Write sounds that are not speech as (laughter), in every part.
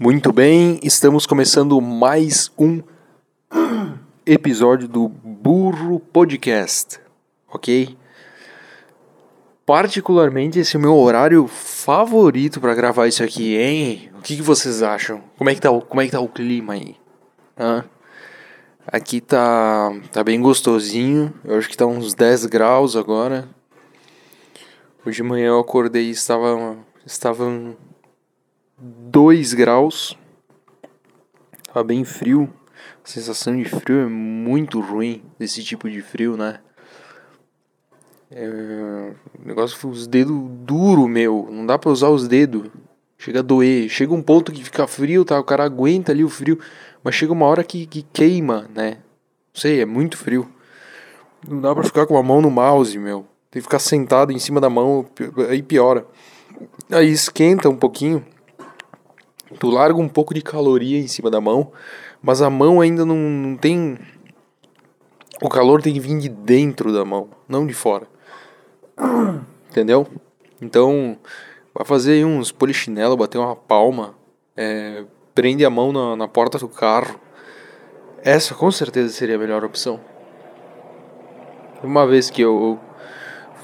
Muito bem, estamos começando mais um episódio do Burro Podcast, ok? Particularmente esse é o meu horário favorito para gravar isso aqui, hein? O que, que, vocês acham? Como é que tá o, como é que tá o clima aí? Hã? Aqui tá, tá bem gostosinho, eu acho que tá uns 10 graus agora. Hoje de manhã eu acordei e estava, estava 2 graus. Tava bem frio. A sensação de frio é muito ruim desse tipo de frio, né? É, o negócio os dedos duro, meu. Não dá pra usar os dedos. Chega a doer. Chega um ponto que fica frio, tá? O cara aguenta ali o frio. Mas chega uma hora que, que queima, né? Não sei, é muito frio. Não dá pra ficar com a mão no mouse, meu. Tem que ficar sentado em cima da mão, aí piora. Aí esquenta um pouquinho. Tu larga um pouco de caloria em cima da mão, mas a mão ainda não, não tem. O calor tem que vir de dentro da mão, não de fora. Entendeu? Então, vai fazer uns polichinelo, bater uma palma, é, prende a mão na, na porta do carro. Essa com certeza seria a melhor opção. Uma vez que eu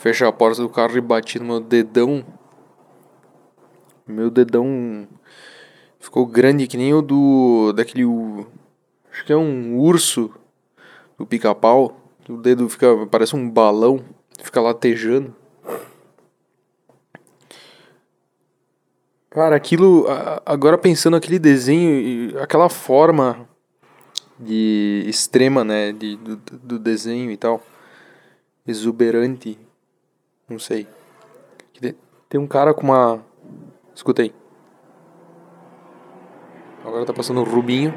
fechei a porta do carro e bati no meu dedão, meu dedão ficou grande que nem o do daquele acho que é um urso do pica-pau. O dedo fica parece um balão, fica latejando. Cara, aquilo. Agora pensando aquele desenho, aquela forma de extrema, né? De, do, do desenho e tal. Exuberante. Não sei. Tem um cara com uma. Escutei. Agora tá passando o Rubinho.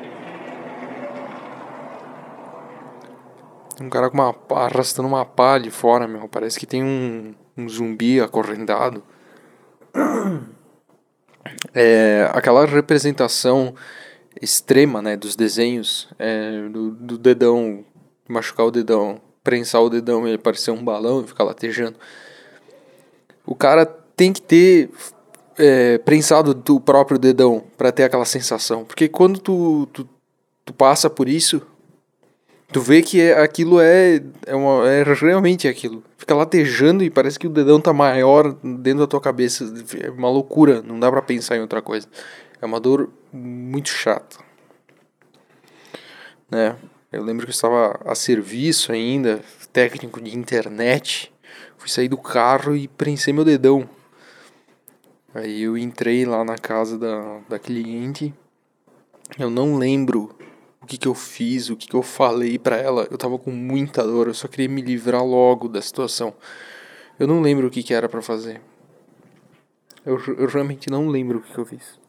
Tem um cara com uma arrastando uma pá de fora, meu. Parece que tem um, um zumbi acorrentado. (clears throat) É, aquela representação extrema, né, dos desenhos, é, do, do dedão, machucar o dedão, prensar o dedão e ele parecer um balão e ficar latejando. O cara tem que ter é, prensado do próprio dedão para ter aquela sensação. Porque quando tu, tu, tu, passa por isso, tu vê que é, aquilo é, é, uma, é realmente aquilo. Fica latejando e parece que o dedão tá maior dentro da tua cabeça. É uma loucura, não dá para pensar em outra coisa. É uma dor muito chata. Né? Eu lembro que eu estava a serviço ainda, técnico de internet. Fui sair do carro e prensei meu dedão. Aí eu entrei lá na casa da, da cliente. Eu não lembro o que, que eu fiz, o que, que eu falei para ela. Eu tava com muita dor, eu só queria me livrar logo da situação. Eu não lembro o que, que era para fazer. Eu, eu realmente não lembro o que, que eu fiz.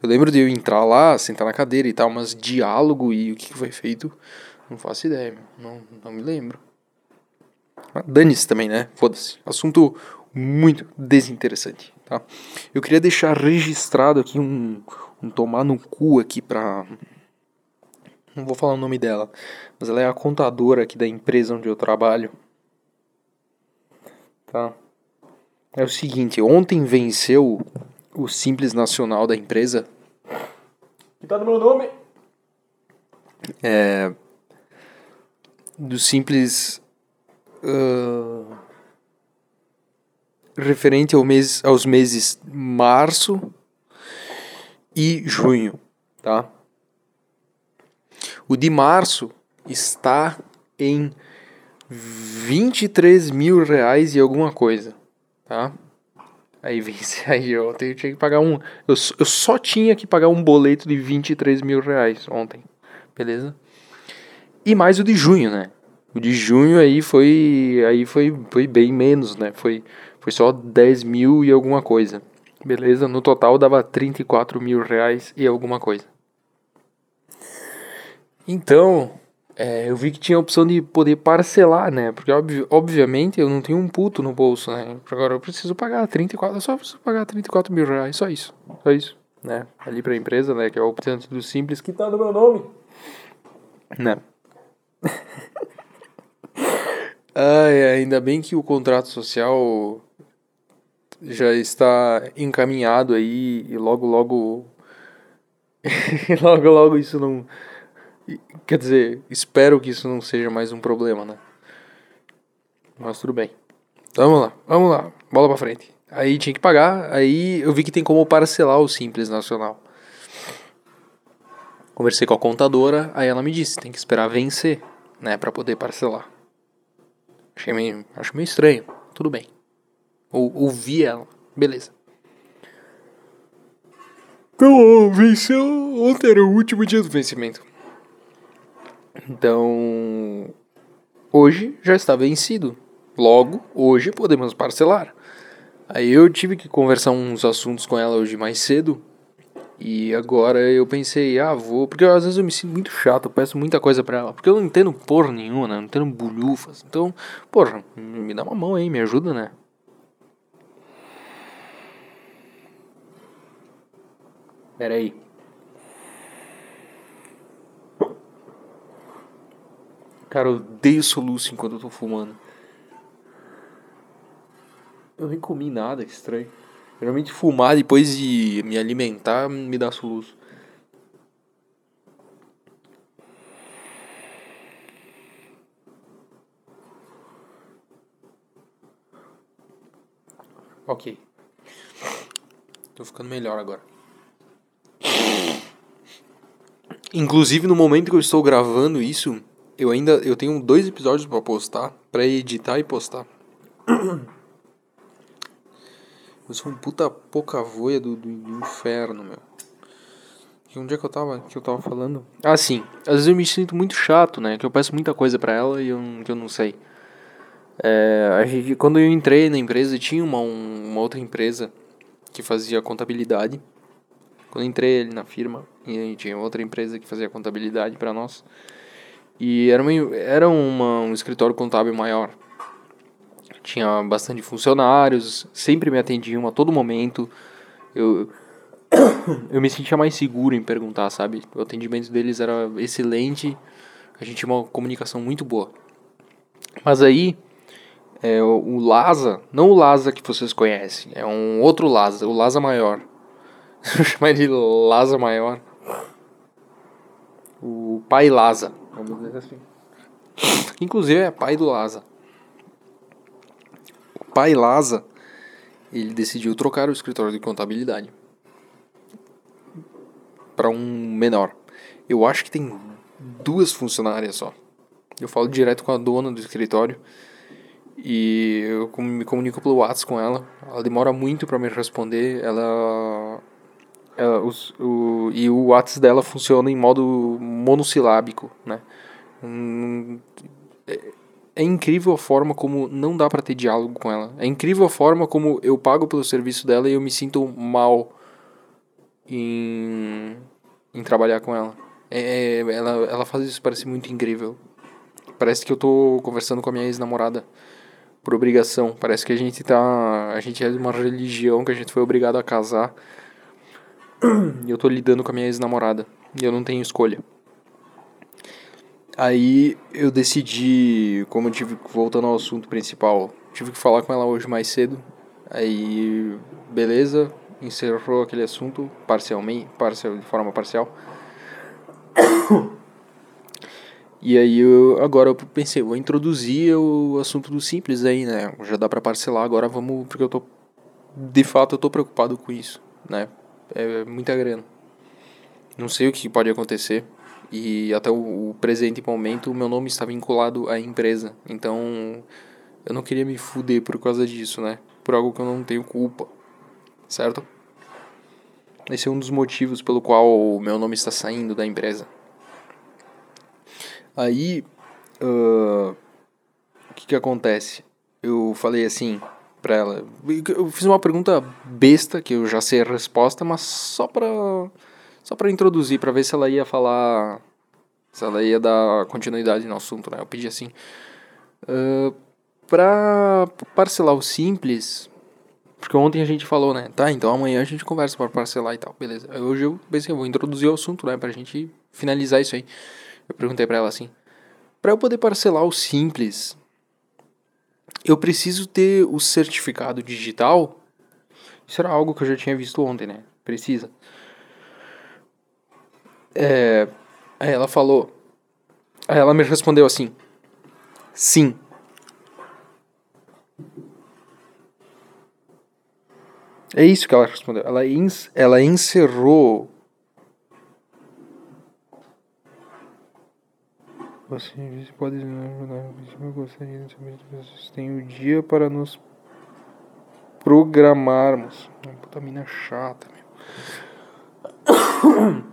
Eu lembro de eu entrar lá, sentar na cadeira e tal, mas diálogo e o que, que foi feito, não faço ideia, não, não me lembro. Dane-se também, né? Foda-se. Assunto muito desinteressante tá? Eu queria deixar registrado aqui um, um tomar no cu aqui pra... Não vou falar o nome dela, mas ela é a contadora aqui da empresa onde eu trabalho. Tá? É o seguinte, ontem venceu o Simples Nacional da empresa. Que tá no meu nome? É... Do Simples... Uh, referente ao mês, aos meses março e junho, tá? O de março está em 23 mil reais e alguma coisa, tá? Aí vence (laughs) aí eu, eu tinha que pagar um. Eu, eu só tinha que pagar um boleto de 23 mil reais ontem, beleza? E mais o de junho, né? O de junho aí foi. Aí foi, foi bem menos, né? Foi foi só 10 mil e alguma coisa. Beleza? No total dava 34 mil reais e alguma coisa. Então, é, eu vi que tinha a opção de poder parcelar, né? Porque ob obviamente eu não tenho um puto no bolso, né? Agora eu preciso pagar 34, eu só preciso pagar 34 mil reais, só isso. Só isso, né? Ali pra empresa, né? Que é o opção do simples que tá no meu nome. Né? (laughs) Ai, ainda bem que o contrato social já está encaminhado aí e logo logo (laughs) logo, logo isso não. Quer dizer, espero que isso não seja mais um problema, né? Mas tudo bem. Vamos lá, vamos lá, bola pra frente. Aí tinha que pagar, aí eu vi que tem como parcelar o Simples Nacional. Conversei com a contadora, aí ela me disse, tem que esperar vencer, né, para poder parcelar. Achei meio, acho meio estranho, tudo bem. Ou, ouvi ela, beleza. Então, venceu, ontem era o último dia do vencimento. Então, hoje já está vencido. Logo, hoje podemos parcelar. Aí eu tive que conversar uns assuntos com ela hoje mais cedo. E agora eu pensei, ah, vou. Porque às vezes eu me sinto muito chato, eu peço muita coisa pra ela. Porque eu não entendo porra nenhuma, né? Não entendo bulhufas. Então, porra, me dá uma mão aí, me ajuda, né? Pera aí. Cara, eu odeio soluço enquanto eu tô fumando. Eu nem comi nada, que estranho. Geralmente fumar depois de me alimentar me dá soluço. Ok. Tô ficando melhor agora. Inclusive no momento que eu estou gravando isso, eu ainda eu tenho dois episódios para postar, para editar e postar. (coughs) Eu sou um puta pouca voia do, do, do inferno, meu. E onde é que eu tava, que eu tava falando? Ah, sim. Às vezes eu me sinto muito chato, né? Que eu peço muita coisa para ela e eu, que eu não sei. É, quando eu entrei na empresa, tinha uma, um, uma outra empresa que fazia contabilidade. Quando entrei ali na firma, e tinha outra empresa que fazia contabilidade para nós. E era, uma, era uma, um escritório contábil maior tinha bastante funcionários, sempre me atendiam a todo momento. Eu, (coughs) eu me sentia mais seguro em perguntar, sabe? O atendimento deles era excelente, a gente tinha uma comunicação muito boa. Mas aí, é, o Laza, não o Laza que vocês conhecem, é um outro Laza, o Laza maior. (laughs) Vou chamar de Laza maior. O pai Laza, vamos dizer assim. Inclusive é pai do Laza pai Laza, ele decidiu trocar o escritório de contabilidade para um menor. Eu acho que tem duas funcionárias só. Eu falo direto com a dona do escritório e eu me comunico pelo WhatsApp com ela. Ela demora muito para me responder. Ela, ela os, o, e o WhatsApp dela funciona em modo monossilábico, né? Hum, é incrível a forma como não dá para ter diálogo com ela. É incrível a forma como eu pago pelo serviço dela e eu me sinto mal em, em trabalhar com ela. É, é, ela. Ela faz isso, parece muito incrível. Parece que eu tô conversando com a minha ex-namorada por obrigação. Parece que a gente tá. A gente é de uma religião que a gente foi obrigado a casar. Eu tô lidando com a minha ex-namorada. E eu não tenho escolha. Aí eu decidi, como eu tive voltando ao assunto principal, tive que falar com ela hoje mais cedo. Aí, beleza, encerrou aquele assunto parcialmente, parcial, de forma parcial. E aí eu, agora eu pensei, vou introduzir o assunto do simples aí, né? Já dá para parcelar, agora vamos, porque eu tô de fato eu tô preocupado com isso, né? É muita grana. Não sei o que pode acontecer. E até o, presente momento, o meu nome está vinculado à empresa. Então, eu não queria me fuder por causa disso, né? Por algo que eu não tenho culpa. Certo? Esse é um dos motivos pelo qual o meu nome está saindo da empresa. Aí, uh, o que que acontece? Eu falei assim pra ela. Eu fiz uma pergunta besta, que eu já sei a resposta, mas só pra só para introduzir, para ver se ela ia falar. Se ela ia dar continuidade no assunto, né? Eu pedi assim. Uh, pra parcelar o simples. Porque ontem a gente falou, né? Tá, então amanhã a gente conversa para parcelar e tal. Beleza. Hoje eu pensei, eu vou introduzir o assunto, né? Pra gente finalizar isso aí. Eu perguntei pra ela assim. Pra eu poder parcelar o simples, eu preciso ter o certificado digital. Isso era algo que eu já tinha visto ontem, né? Precisa. É, aí ela falou. Aí ela me respondeu assim: Sim. É isso que ela respondeu. Ela, ela encerrou. Você pode eu gostaria de saber se vocês têm o dia para nos programarmos. Puta mina chata, meu. (coughs)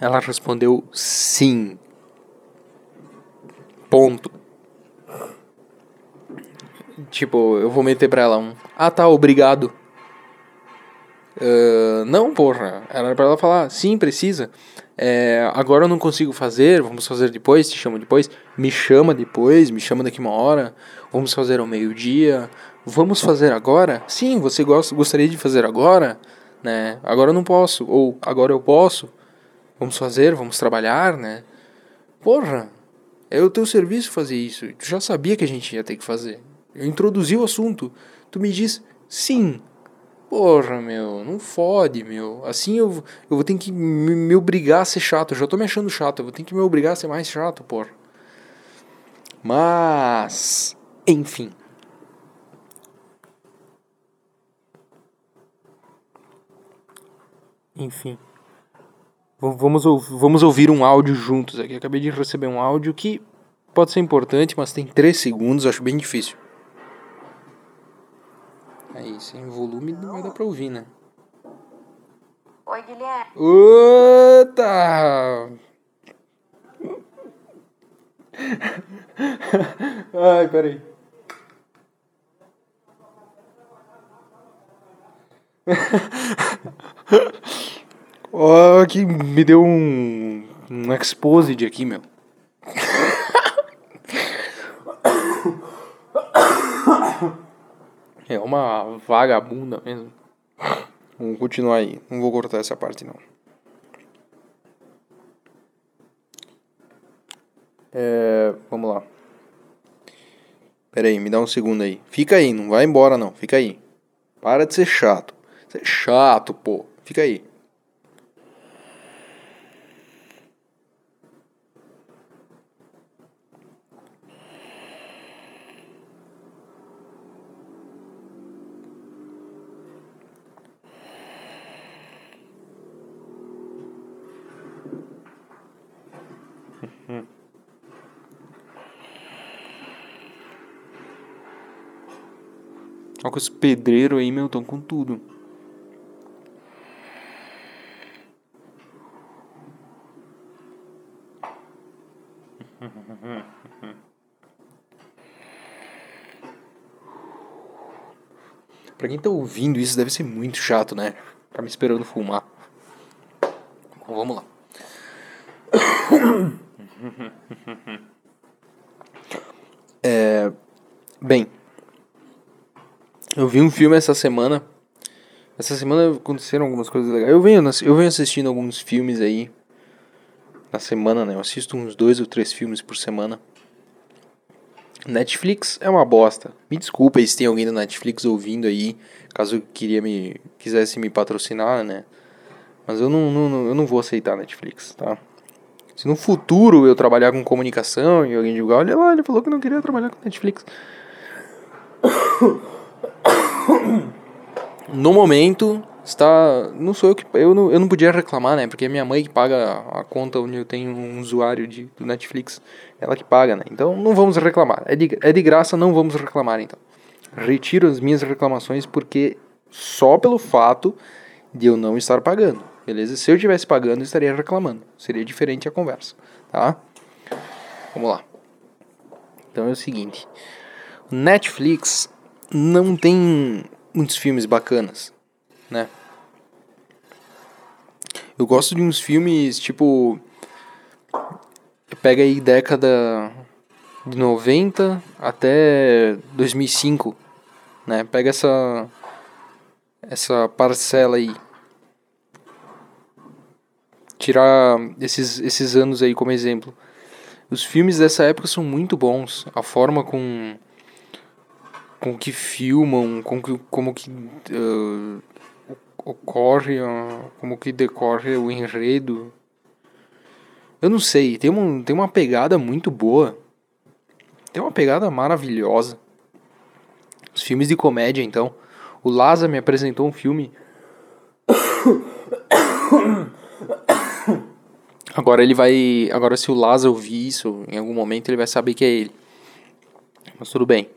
Ela respondeu sim. Ponto. Tipo, eu vou meter pra ela um. Ah tá, obrigado. Uh, não, porra. Era pra ela falar, sim, precisa. É, agora eu não consigo fazer, vamos fazer depois, te chamo depois. Me chama depois, me chama daqui uma hora. Vamos fazer ao meio-dia. Vamos fazer agora? Sim, você gosta, gostaria de fazer agora? Né? Agora eu não posso. Ou agora eu posso. Vamos fazer, vamos trabalhar, né? Porra, é o teu serviço fazer isso. Tu já sabia que a gente ia ter que fazer. Eu introduzi o assunto. Tu me diz sim. Porra, meu, não fode, meu. Assim eu, eu vou ter que me, me obrigar a ser chato. Eu já tô me achando chato. Eu vou ter que me obrigar a ser mais chato, porra. Mas, enfim. Enfim. Vamos, vamos ouvir um áudio juntos aqui. Acabei de receber um áudio que pode ser importante, mas tem 3 segundos, acho bem difícil. Aí, sem volume não vai dar pra ouvir, né? Oi, Guilherme. Ota! (laughs) Ai, peraí. (laughs) Oh, que me deu um, um exposed aqui, meu. É uma vagabunda mesmo. Vamos continuar aí. Não vou cortar essa parte não. É, vamos lá. Pera aí, me dá um segundo aí. Fica aí, não vai embora não. Fica aí. Para de ser chato. Você é chato, pô. Fica aí. Olha que os pedreiros aí, meu, estão com tudo. (laughs) Pra quem tá ouvindo isso deve ser muito chato, né? Tá me esperando fumar. Bom, vamos lá. (coughs) É, bem, eu vi um filme essa semana. Essa semana aconteceram algumas coisas legais. Eu venho, eu venho assistindo alguns filmes aí. Na semana, né? Eu assisto uns dois ou três filmes por semana. Netflix é uma bosta. Me desculpa se tem alguém da Netflix ouvindo aí. Caso queria me quisesse me patrocinar, né? Mas eu não, não, eu não vou aceitar Netflix, tá? Se no futuro eu trabalhar com comunicação e alguém diga, olha lá, ele falou que não queria trabalhar com Netflix. No momento, está. Não sou eu que. Eu não, eu não podia reclamar, né? Porque é minha mãe que paga a conta onde eu tenho um usuário de, do Netflix. Ela que paga, né? Então não vamos reclamar. É de, é de graça, não vamos reclamar então. Retiro as minhas reclamações porque só pelo fato de eu não estar pagando. Beleza? Se eu estivesse pagando, eu estaria reclamando. Seria diferente a conversa, tá? Vamos lá. Então é o seguinte. Netflix não tem muitos filmes bacanas, né? Eu gosto de uns filmes tipo. Pega aí década de 90 até 2005, né? Pega essa essa parcela aí. Tirar esses, esses anos aí como exemplo. Os filmes dessa época são muito bons. A forma com com que filmam, com que, como que uh, ocorre, uh, como que decorre o enredo. Eu não sei, tem, um, tem uma pegada muito boa. Tem uma pegada maravilhosa. Os filmes de comédia, então. O Laza me apresentou um filme. Agora ele vai. Agora, se o Laza ouvir isso, em algum momento ele vai saber que é ele. Mas tudo bem.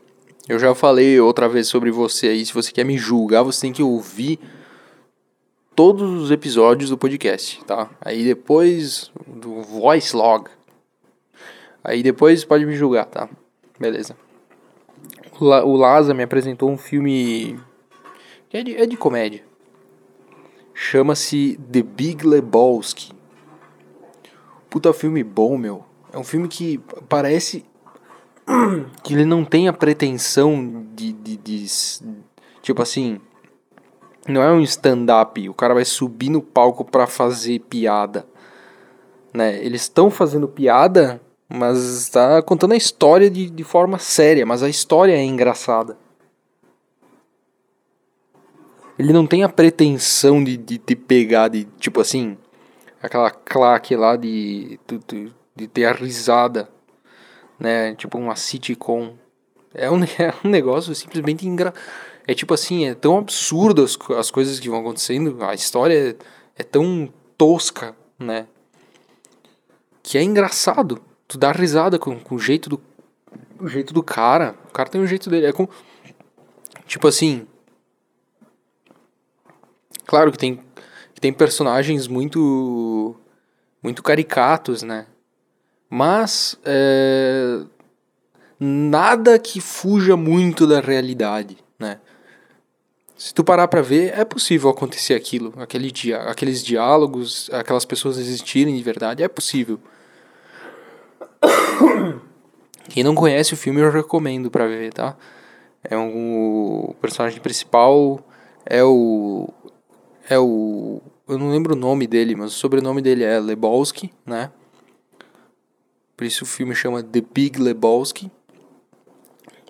Eu já falei outra vez sobre você aí. Se você quer me julgar, você tem que ouvir todos os episódios do podcast, tá? Aí depois do voice log. Aí depois pode me julgar, tá? Beleza. O, La o Laza me apresentou um filme que é de, é de comédia. Chama-se The Big Lebowski. Puta filme bom, meu. É um filme que parece (clears throat) que ele não tem a pretensão de, de, de tipo assim, não é um stand-up, o cara vai subir no palco para fazer piada, né? Eles estão fazendo piada, mas está contando a história de, de forma séria, mas a história é engraçada. Ele não tem a pretensão de, de, de pegar, de tipo assim, aquela claque lá de, de, de ter a risada né? Tipo uma sitcom. É um, (laughs) é um negócio simplesmente engra... É tipo assim, é tão absurdo as, as coisas que vão acontecendo, a história é, é tão tosca, né? Que é engraçado. Tu dá risada com, com o jeito do. O jeito do cara. O cara tem um jeito dele. É com. Tipo assim. Claro que tem, que tem personagens muito. Muito caricatos, né? Mas é, nada que fuja muito da realidade, né? Se tu parar para ver, é possível acontecer aquilo, aquele dia, aqueles diálogos, aquelas pessoas existirem de verdade, é possível. (coughs) Quem não conhece o filme eu recomendo para ver, tá? É um, o personagem principal é o é o eu não lembro o nome dele, mas o sobrenome dele é Lebowski, né? Por isso o filme chama The Big Lebowski.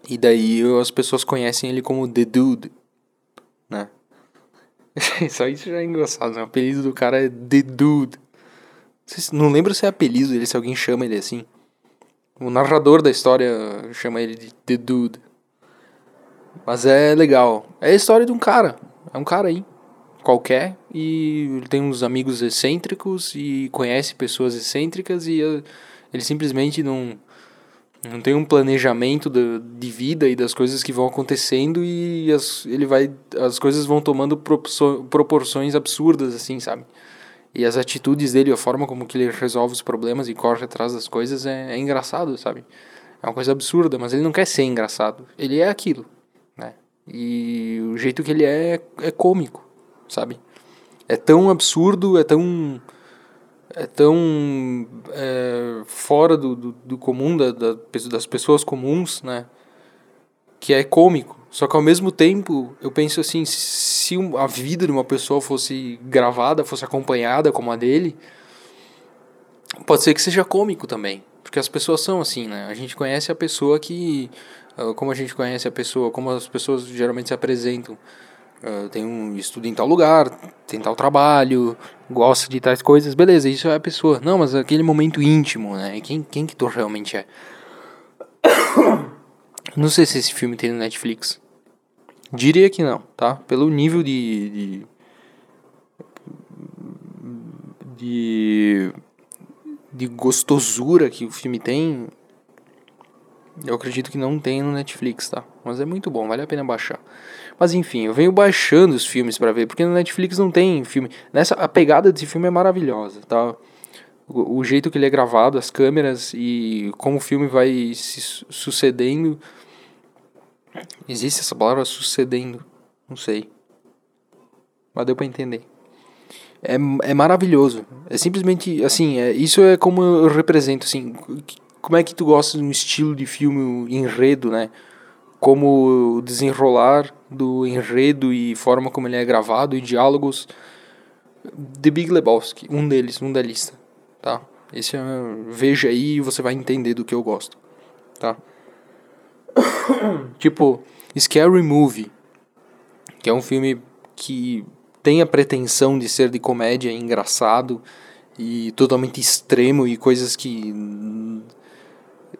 E daí as pessoas conhecem ele como The Dude, né? (laughs) Só isso já é engraçado, né? O apelido do cara é The Dude. Não lembro se é apelido dele, se alguém chama ele assim. O narrador da história chama ele de The Dude. Mas é legal. É a história de um cara. É um cara aí. Qualquer. E ele tem uns amigos excêntricos e conhece pessoas excêntricas e ele simplesmente não, não tem um planejamento de, de vida e das coisas que vão acontecendo e as, ele vai, as coisas vão tomando proporções absurdas, assim, sabe? E as atitudes dele, a forma como que ele resolve os problemas e corre atrás das coisas é, é engraçado, sabe? É uma coisa absurda, mas ele não quer ser engraçado. Ele é aquilo, né? E o jeito que ele é é cômico, sabe? É tão absurdo, é tão é tão é, fora do, do, do comum, da, da, das pessoas comuns, né? Que é cômico. Só que ao mesmo tempo, eu penso assim, se a vida de uma pessoa fosse gravada, fosse acompanhada como a dele, pode ser que seja cômico também. Porque as pessoas são assim, né? A gente conhece a pessoa que. Ah, como a gente conhece a pessoa, como as pessoas geralmente se apresentam. Uh, tem um estudo em tal lugar, tem tal trabalho, gosta de tais coisas, beleza, isso é a pessoa. Não, mas aquele momento íntimo, né? Quem, quem que tu realmente é? (coughs) Não sei se esse filme tem no Netflix. Diria que não, tá? Pelo nível de. de, de, de gostosura que o filme tem, eu acredito que não tem no Netflix, tá? Mas é muito bom, vale a pena baixar. Mas enfim, eu venho baixando os filmes para ver, porque no Netflix não tem filme. Nessa a pegada desse filme é maravilhosa, tá? O, o, jeito que ele é gravado, as câmeras e como o filme vai se sucedendo. Existe essa palavra sucedendo? Não sei. Mas deu para entender. É, é maravilhoso. É simplesmente assim, é, isso é como eu represento assim, como é que tu gosta de um estilo de filme enredo, né? Como o desenrolar do enredo e forma como ele é gravado e diálogos. The Big Lebowski, um deles, um da lista, tá? Esse é, veja aí e você vai entender do que eu gosto, tá? (coughs) tipo, Scary Movie, que é um filme que tem a pretensão de ser de comédia, engraçado, e totalmente extremo e coisas que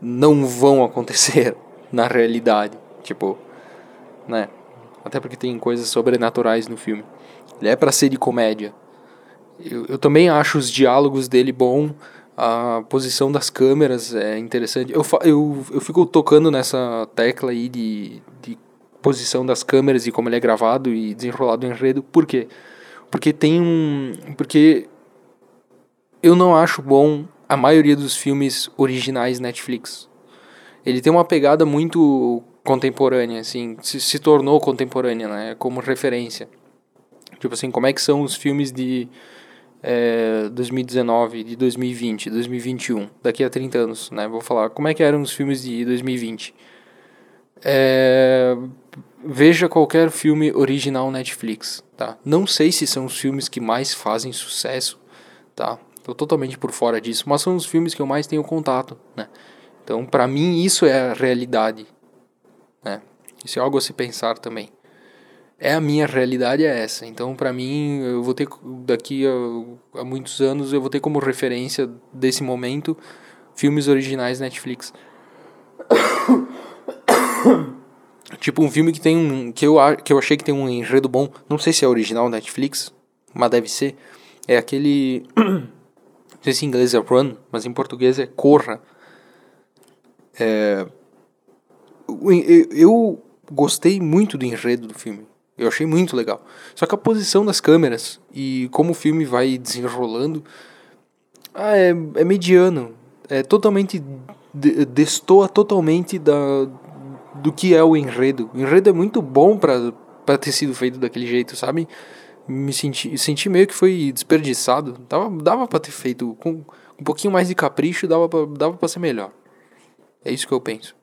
não vão acontecer (laughs) na realidade, tipo, né? Até porque tem coisas sobrenaturais no filme. Ele é para ser de comédia. Eu, eu também acho os diálogos dele bom, a posição das câmeras é interessante. Eu, eu, eu fico tocando nessa tecla aí de, de posição das câmeras e como ele é gravado e desenrolado em enredo. Por quê? Porque tem um. Porque eu não acho bom a maioria dos filmes originais Netflix. Ele tem uma pegada muito contemporânea, assim, se, se tornou contemporânea, né, como referência. Tipo assim, como é que são os filmes de é, 2019, de 2020, 2021, daqui a 30 anos, né? Vou falar como é que eram os filmes de 2020. É, veja qualquer filme original Netflix, tá? Não sei se são os filmes que mais fazem sucesso, tá? Tô totalmente por fora disso, mas são os filmes que eu mais tenho contato, né? Então, para mim, isso é a realidade, né? Isso é algo a se pensar também é a minha realidade é essa. Então, para mim, eu vou ter daqui a, a, muitos anos eu vou ter como referência desse momento filmes originais Netflix. (coughs) tipo um filme que tem um que eu que eu achei que tem um enredo bom, não sei se é original Netflix, mas deve ser. É aquele (coughs) sei se em inglês é Run, mas em português é Corra. É, eu gostei muito do enredo do filme. Eu achei muito legal. Só que a posição das câmeras e como o filme vai desenrolando ah, é, é mediano. É totalmente. destoa totalmente da, do que é o enredo. O enredo é muito bom para ter sido feito daquele jeito, sabe? Me senti, senti meio que foi desperdiçado. Dava, dava pra ter feito com um pouquinho mais de capricho, dava pra, dava pra ser melhor. É isso que eu penso.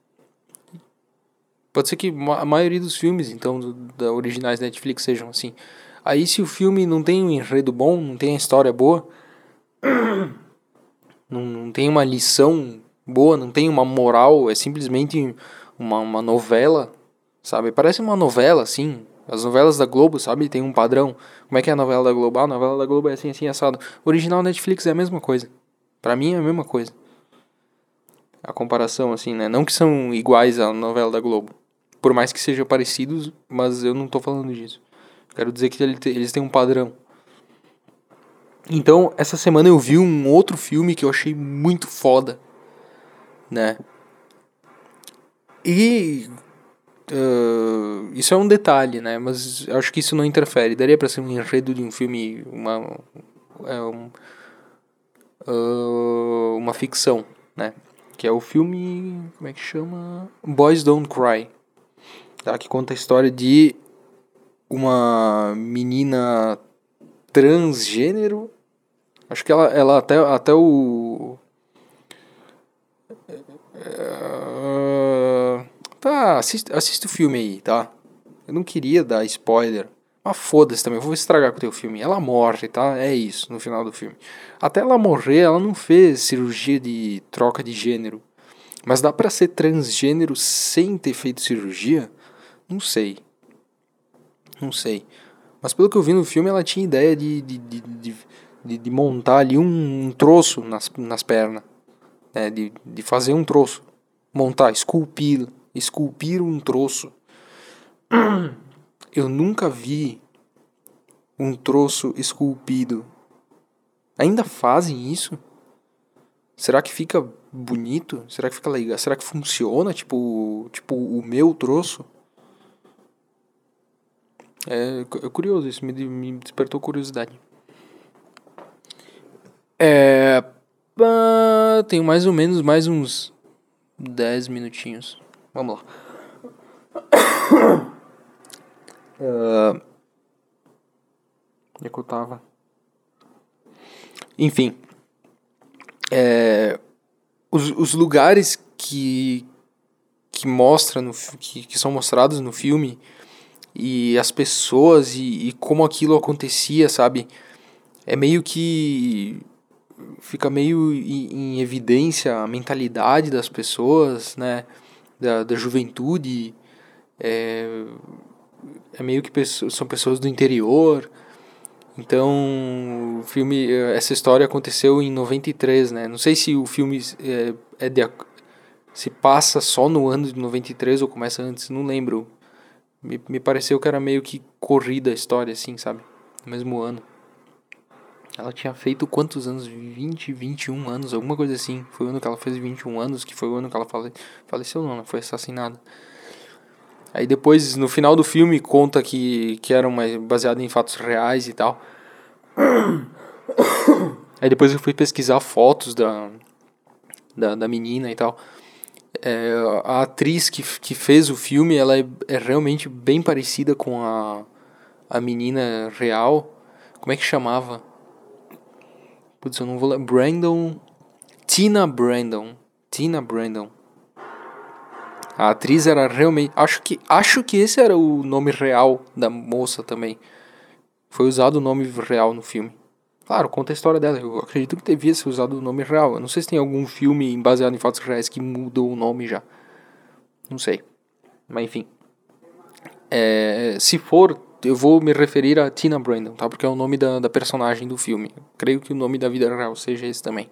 Pode ser que a maioria dos filmes, então, do, da originais Netflix sejam assim. Aí se o filme não tem um enredo bom, não tem a história boa, (clears throat) não, não tem uma lição boa, não tem uma moral, é simplesmente uma, uma novela, sabe? Parece uma novela, assim. As novelas da Globo, sabe? Tem um padrão. Como é que é a novela da Globo? Ah, a novela da Globo é assim, assim, assado. O original Netflix é a mesma coisa. Para mim é a mesma coisa. A comparação, assim, né? Não que são iguais à novela da Globo. Por mais que sejam parecidos, mas eu não tô falando disso. Quero dizer que eles têm um padrão. Então, essa semana eu vi um outro filme que eu achei muito foda, né? E uh, isso é um detalhe, né? Mas acho que isso não interfere. Daria para ser um enredo de um filme, uma é um, uh, uma ficção, né? Que é o filme, como é que chama? Boys Don't Cry tá? que conta a história de uma menina transgênero. Acho que ela, ela até, até o. Uh, tá, assiste, assiste o filme aí, tá? Eu não queria dar spoiler. Mas foda-se também, eu vou estragar com o teu filme. Ela morre, tá? É isso, no final do filme. Até ela morrer, ela não fez cirurgia de troca de gênero. Mas dá para ser transgênero sem ter feito cirurgia? Não sei. Não sei. Mas pelo que eu vi no filme, ela tinha ideia de, de, de, de, de montar ali um, um, troço nas, nas pernas. Né? De, de fazer um troço. Montar, esculpir. Esculpir um troço. Eu nunca vi um troço esculpido. Ainda fazem isso? Será que fica bonito? Será que fica legal? Será que funciona? Tipo, tipo o meu troço? É, é curioso, isso me, me despertou curiosidade. É. Tenho mais ou menos mais uns 10 minutinhos. Vamos lá. Uh, eu tava? Enfim. É, os, os lugares que, que mostra no, que, que são mostrados no filme e as pessoas e, e como aquilo acontecia, sabe? É meio que fica meio em, em evidência a mentalidade das pessoas, né? Da, da juventude. É, é meio que pessoas, são pessoas do interior. Então, o filme, eh, essa história aconteceu em 93, né? Não sei se o filme é, é de, se passa só no ano de 93 ou começa antes, não lembro. Me, me pareceu que era meio que corrida a história, assim, sabe? No mesmo ano. Ela tinha feito quantos anos? 20, 21 anos, alguma coisa assim. Foi o ano que ela fez 21 anos, que foi o ano que ela fale, faleceu, não, ela foi assassinada. Aí depois, no final do filme, conta que, que era uma, baseado em fatos reais e tal. (coughs) Aí depois eu fui pesquisar fotos da, da, da menina e tal. É, a atriz que, que fez o filme, ela é, é realmente bem parecida com a, a menina real. Como é que chamava? Putz, eu não vou lembrar. Brandon. Tina Brandon. Tina Brandon. A atriz era realmente. Acho que, acho que esse era o nome real da moça também. Foi usado o nome real no filme. Claro, conta a história dela. Eu acredito que devia ser usado o nome real. Eu não sei se tem algum filme baseado em fatos reais que mudou o nome já. Não sei. Mas enfim. É, se for, eu vou me referir a Tina Brandon, tá? Porque é o nome da, da personagem do filme. creio que o nome da vida real seja esse também.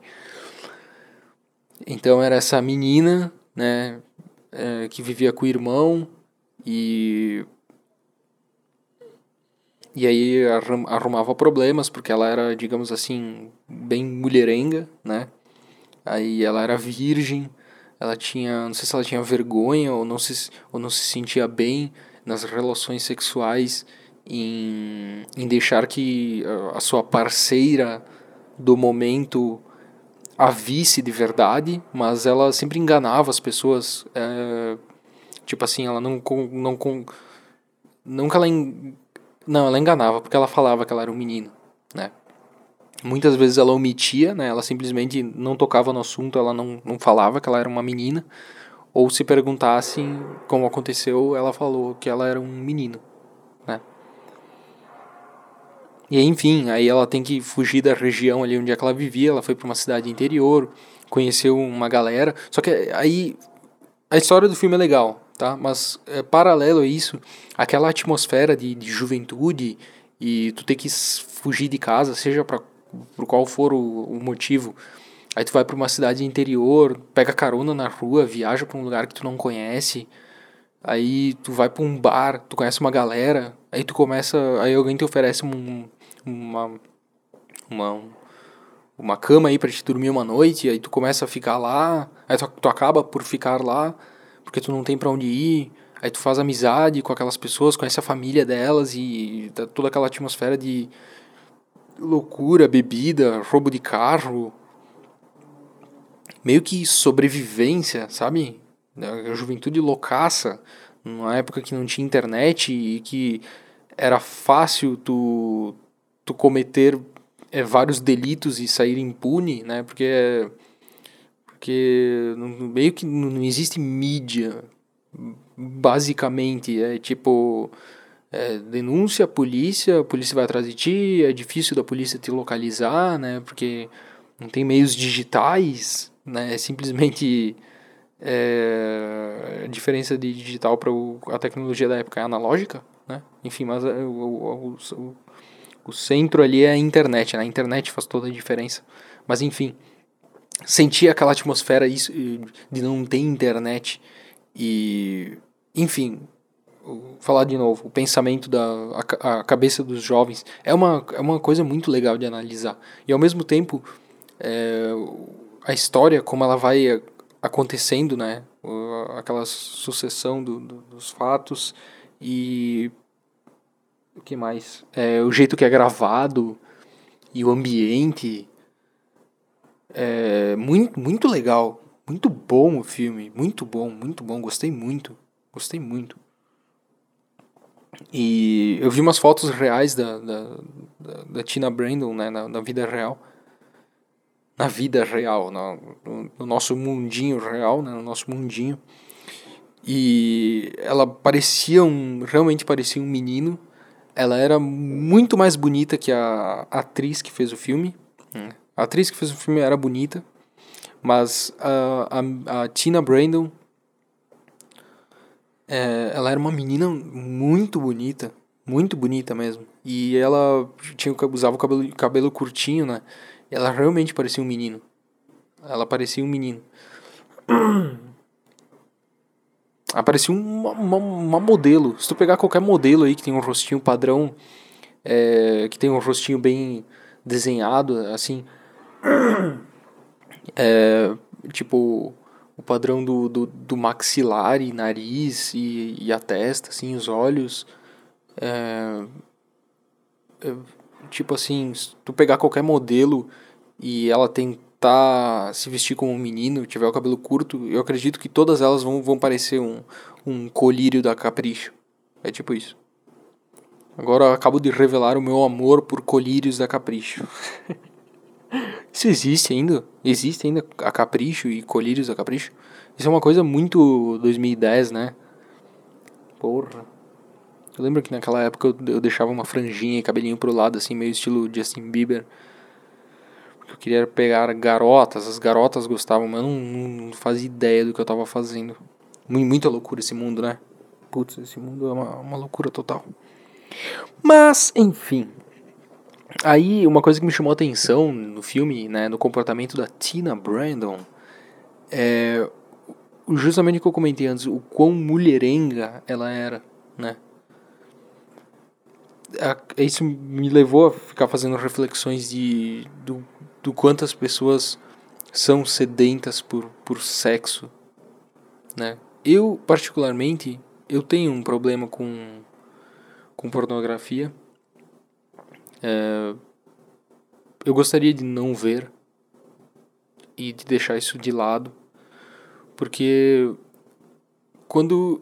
Então era essa menina, né? é, que vivia com o irmão e e aí arrumava problemas porque ela era digamos assim bem mulherenga né aí ela era virgem ela tinha não sei se ela tinha vergonha ou não se ou não se sentia bem nas relações sexuais em, em deixar que a sua parceira do momento a vice de verdade, mas ela sempre enganava as pessoas. É, tipo assim, ela não. não, não nunca ela. Não, ela enganava, porque ela falava que ela era um menino, né? Muitas vezes ela omitia, né? Ela simplesmente não tocava no assunto, ela não, não falava que ela era uma menina. Ou se perguntassem como aconteceu, ela falou que ela era um menino, né? E enfim, aí ela tem que fugir da região ali onde é ela vivia, ela foi para uma cidade interior, conheceu uma galera. Só que aí a história do filme é legal, tá? Mas é, paralelo a isso, aquela atmosfera de, de juventude e tu ter que fugir de casa, seja para por qual for o, o motivo. Aí tu vai para uma cidade interior, pega carona na rua, viaja para um lugar que tu não conhece. Aí tu vai para um bar, tu conhece uma galera, aí tu começa, aí alguém te oferece um, uma, uma, uma cama aí para te dormir uma noite, aí tu começa a ficar lá, aí tu, tu acaba por ficar lá, porque tu não tem para onde ir, aí tu faz amizade com aquelas pessoas, conhece a família delas e toda aquela atmosfera de loucura, bebida, roubo de carro, meio que sobrevivência, sabe? A juventude loucaça, numa época que não tinha internet e que era fácil tu, tu cometer é, vários delitos e sair impune, né? Porque porque meio que não existe mídia, basicamente é tipo é, denúncia a polícia, a polícia vai atrás de ti, é difícil da polícia te localizar, né? Porque não tem meios digitais, né? É simplesmente é, a diferença de digital para a tecnologia da época é analógica, né? Enfim, mas é, o, o, o, o centro ali é a internet, né? A internet faz toda a diferença. Mas enfim, sentir aquela atmosfera de não ter internet e. Enfim, falar de novo, o pensamento da a, a, cabeça dos jovens é uma, é uma coisa muito legal de analisar. E ao mesmo tempo, é, a história, como ela vai acontecendo, né? Aquela sucessão do, do, dos fatos e o que mais? É, o jeito que é gravado e o ambiente. É muito, muito legal. Muito bom o filme. Muito bom, muito bom. Gostei muito. Gostei muito. E eu vi umas fotos reais da, da, da, da Tina Brandon, né, na, na, vida real. Na vida real, no, no, nosso mundinho real, né, no nosso mundinho. E ela parecia um. Realmente parecia um menino ela era muito mais bonita que a atriz que fez o filme. Hum. A atriz que fez o filme era bonita, mas a, a, a Tina Brandon, é, ela era uma menina muito bonita, muito bonita mesmo. E ela tinha, usava o cabelo, cabelo curtinho, né? E ela realmente parecia um menino. Ela parecia um menino. (clears throat) Ela parecia uma, uma, uma modelo. Se tu pegar qualquer modelo aí que tem um rostinho padrão, é, que tem um rostinho bem desenhado, assim. (clears throat) É, tipo, o padrão do, do, do maxilar e nariz e, e a testa, assim, os olhos. É, é, tipo assim, se tu pegar qualquer modelo e ela tentar se vestir como um menino, tiver o cabelo curto, eu acredito que todas elas vão, vão parecer um, um colírio da Capricho. É tipo isso. Agora eu acabo de revelar o meu amor por colírios da Capricho. (laughs) Isso existe ainda? Existe ainda a Capricho e colírios da Capricho? Isso é uma coisa muito 2010, né? Porra. Eu lembro que naquela época eu, eu deixava uma franjinha e cabelinho pro lado, assim, meio estilo Justin Bieber. Porque eu queria pegar garotas, as garotas gostavam, mas eu não, não fazia ideia do que eu tava fazendo. Muita loucura esse mundo, né? Putz, esse mundo é uma, uma loucura total. Mas, enfim. Aí, uma coisa que me chamou a atenção no filme, né, no comportamento da Tina Brandon, é justamente o que eu comentei antes, o quão mulherenga ela era, né? Isso me levou a ficar fazendo reflexões de do, do quanto as pessoas são sedentas por, por sexo, né? Eu, particularmente, eu tenho um problema com, com pornografia. É, eu gostaria de não ver e de deixar isso de lado, porque quando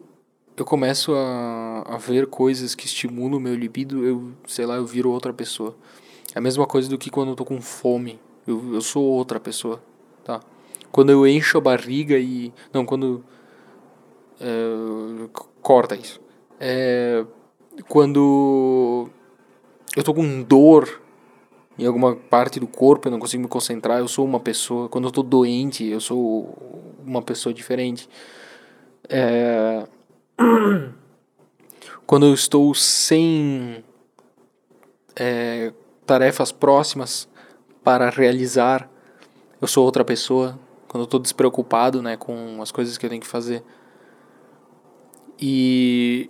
eu começo a, a ver coisas que estimulam o meu libido, eu, sei lá, eu viro outra pessoa. É a mesma coisa do que quando eu tô com fome. Eu, eu sou outra pessoa, tá? Quando eu encho a barriga e... Não, quando... É, corta isso. É, quando eu tô com dor em alguma parte do corpo, eu não consigo me concentrar, eu sou uma pessoa. Quando eu tô doente, eu sou uma pessoa diferente. É (clears throat) quando eu estou sem é, tarefas próximas para realizar, eu sou outra pessoa. Quando eu estou despreocupado né, com as coisas que eu tenho que fazer. E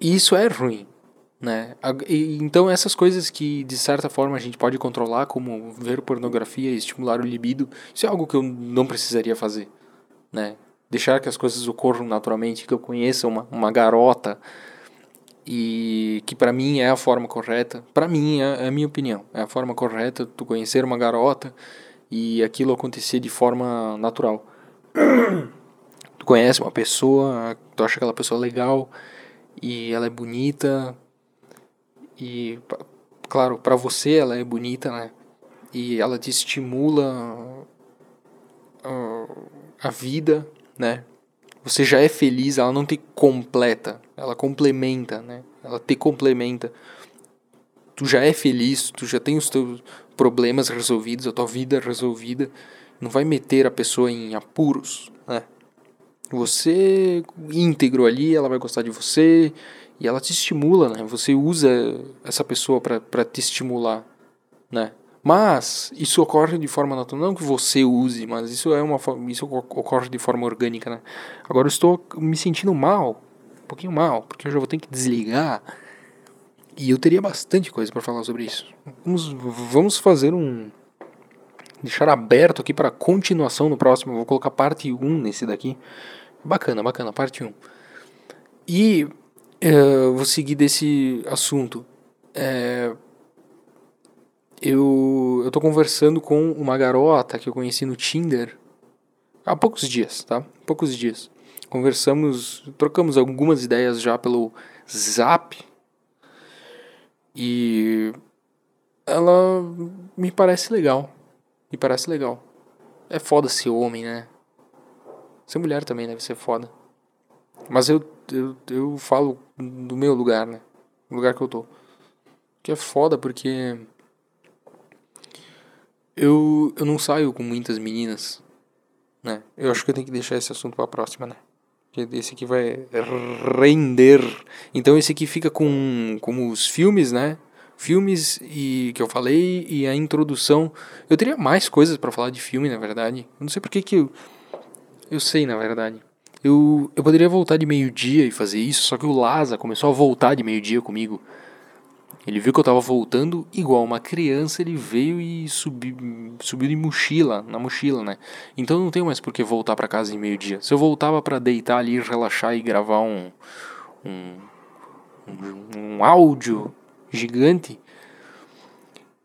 isso é ruim. Né? Então essas coisas que de certa forma a gente pode controlar, como ver pornografia e estimular o libido, isso é algo que eu não precisaria fazer, né? deixar que as coisas ocorram naturalmente, que eu conheça uma, uma garota e que para mim é a forma correta. Para mim é, a minha opinião, é a forma correta tu conhecer uma garota e aquilo acontecer de forma natural. tu conhece uma pessoa, tu acha aquela pessoa legal e ela é bonita e claro, para você ela é bonita, né? E ela te estimula a vida né? Você já é feliz, ela não te completa, ela complementa, né? Ela te complementa. Tu já é feliz, tu já tem os teus problemas resolvidos, a tua vida resolvida. Não vai meter a pessoa em apuros, né? Você íntegro ali, ela vai gostar de você e ela te estimula, né? Você usa essa pessoa para te estimular, né? Mas isso ocorre de forma natural, não que você use, mas isso é uma isso ocorre de forma orgânica, né? Agora eu estou me sentindo mal, um pouquinho mal, porque eu já vou ter que desligar. E eu teria bastante coisa para falar sobre isso. Vamos, vamos fazer um deixar aberto aqui para continuação no próximo. vou colocar parte 1 nesse daqui. Bacana, bacana, parte 1. E uh, vou seguir desse assunto. É, eu, eu tô conversando com uma garota que eu conheci no Tinder há poucos dias, tá? Poucos dias. Conversamos, trocamos algumas ideias já pelo Zap. E ela me parece legal. Me parece legal. É foda ser homem, né? Ser mulher também deve ser foda. Mas eu, eu, eu falo do meu lugar, né? O lugar que eu tô. Que é foda porque eu, eu não saio com muitas meninas, né? Eu acho que eu tenho que deixar esse assunto pra próxima, né? Esse aqui vai render. Então esse aqui fica com, com os filmes, né? Filmes e que eu falei e a introdução. Eu teria mais coisas para falar de filme, na verdade. Eu não sei porque que eu. Eu sei, na verdade. Eu, eu poderia voltar de meio-dia e fazer isso, só que o Laza começou a voltar de meio-dia comigo. Ele viu que eu tava voltando igual uma criança, ele veio e subiu, subiu de mochila, na mochila, né? Então não tenho mais por que voltar para casa em meio-dia. Se eu voltava para deitar ali, relaxar e gravar um, um, um, um áudio gigante,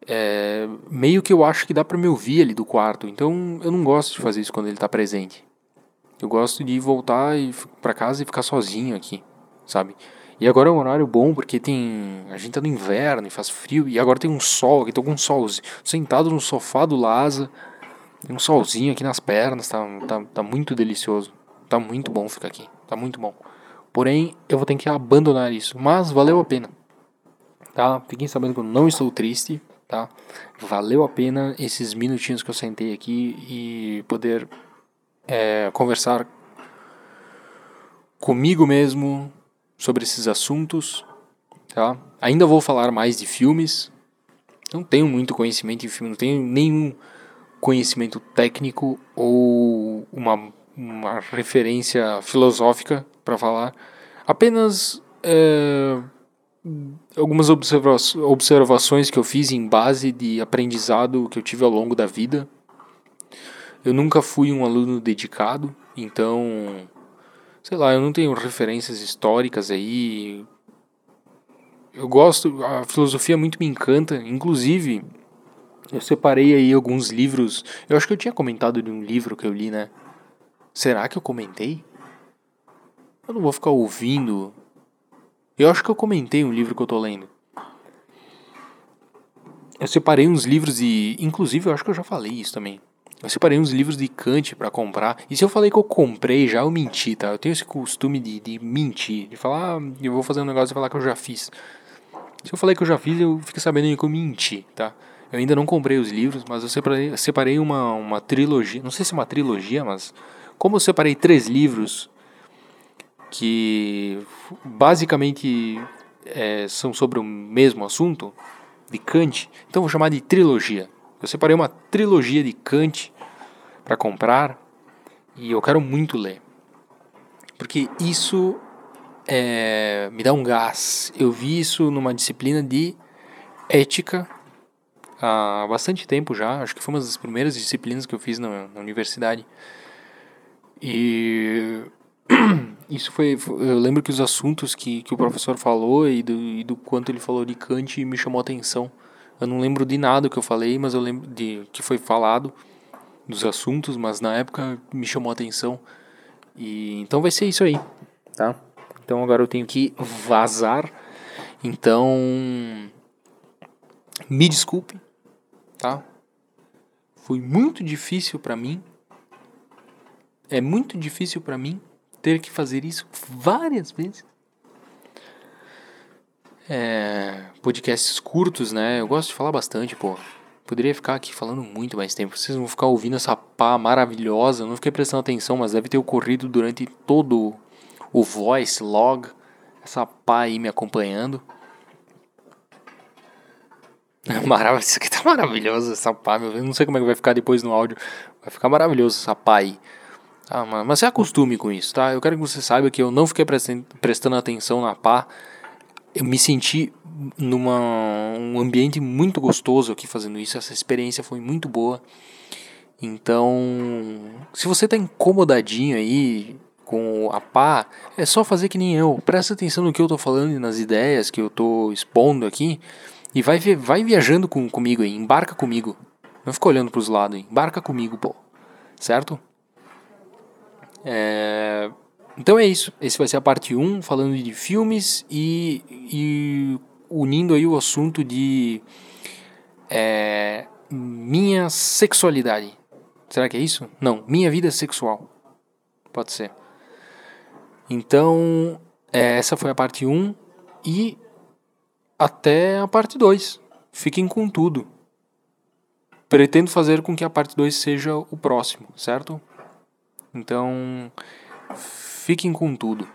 é, meio que eu acho que dá para me ouvir ali do quarto. Então eu não gosto de fazer isso quando ele tá presente. Eu gosto de voltar para casa e ficar sozinho aqui, sabe? E agora é um horário bom porque tem. A gente tá no inverno e faz frio. E agora tem um sol aqui, tô com um solzinho. Sentado no sofá do Lasa. Tem um solzinho aqui nas pernas, tá, tá, tá muito delicioso. Tá muito bom ficar aqui. Tá muito bom. Porém, eu vou ter que abandonar isso. Mas valeu a pena. Tá? Fiquem sabendo que eu não estou triste. Tá? Valeu a pena esses minutinhos que eu sentei aqui e poder é, conversar comigo mesmo sobre esses assuntos, tá? Ainda vou falar mais de filmes. Não tenho muito conhecimento em filme, não tenho nenhum conhecimento técnico ou uma, uma referência filosófica para falar. Apenas é, algumas observa observações que eu fiz em base de aprendizado que eu tive ao longo da vida. Eu nunca fui um aluno dedicado, então sei lá, eu não tenho referências históricas aí. Eu gosto, a filosofia muito me encanta, inclusive eu separei aí alguns livros. Eu acho que eu tinha comentado de um livro que eu li, né? Será que eu comentei? Eu não vou ficar ouvindo. Eu acho que eu comentei um livro que eu tô lendo. Eu separei uns livros e, inclusive, eu acho que eu já falei isso também. Eu separei uns livros de Kant para comprar. E se eu falei que eu comprei já, eu menti, tá? Eu tenho esse costume de, de mentir. De falar, ah, eu vou fazer um negócio e falar que eu já fiz. Se eu falei que eu já fiz, eu fico sabendo que eu menti, tá? Eu ainda não comprei os livros, mas eu separei, separei uma, uma trilogia. Não sei se é uma trilogia, mas. Como eu separei três livros que basicamente é, são sobre o mesmo assunto, de Kant, então eu vou chamar de trilogia. Eu separei uma trilogia de Kant para comprar e eu quero muito ler. Porque isso é, me dá um gás. Eu vi isso numa disciplina de ética há bastante tempo já. Acho que foi uma das primeiras disciplinas que eu fiz na, na universidade. E (clears throat) isso foi, Eu lembro que os assuntos que, que o professor falou e do, e do quanto ele falou de Kant me chamou a atenção. Eu não lembro de nada que eu falei, mas eu lembro de que foi falado dos assuntos, mas na época me chamou a atenção. E então vai ser isso aí, tá? Então agora eu tenho que vazar. Então me desculpe, tá? Foi muito difícil para mim. É muito difícil para mim ter que fazer isso várias vezes é, podcasts curtos, né? Eu gosto de falar bastante, pô. Poderia ficar aqui falando muito mais tempo. Vocês vão ficar ouvindo essa pá maravilhosa. Eu não fiquei prestando atenção, mas deve ter ocorrido durante todo o voice log. Essa pá aí me acompanhando. (laughs) Maravilhoso, isso aqui tá maravilhoso, essa pá, Deus. Não sei como é que vai ficar depois no áudio. Vai ficar maravilhoso essa pá aí. Ah, mas se acostume com isso, tá? Eu quero que você saiba que eu não fiquei prestando atenção na pá eu me senti numa um ambiente muito gostoso aqui fazendo isso. Essa experiência foi muito boa. Então, se você tá incomodadinho aí com a pá, é só fazer que nem eu. Presta atenção no que eu tô falando e nas ideias que eu tô expondo aqui e vai vai viajando com, comigo aí, embarca comigo. Não fica olhando pros lados aí, embarca comigo, pô. Certo? É, então é isso. Esse vai ser a parte 1, falando de filmes e, e unindo aí o assunto de é, minha sexualidade. Será que é isso? Não, minha vida sexual. Pode ser. Então, é, essa foi a parte 1 e até a parte 2. Fiquem com tudo. Pretendo fazer com que a parte 2 seja o próximo, certo? Então, Fiquem com tudo.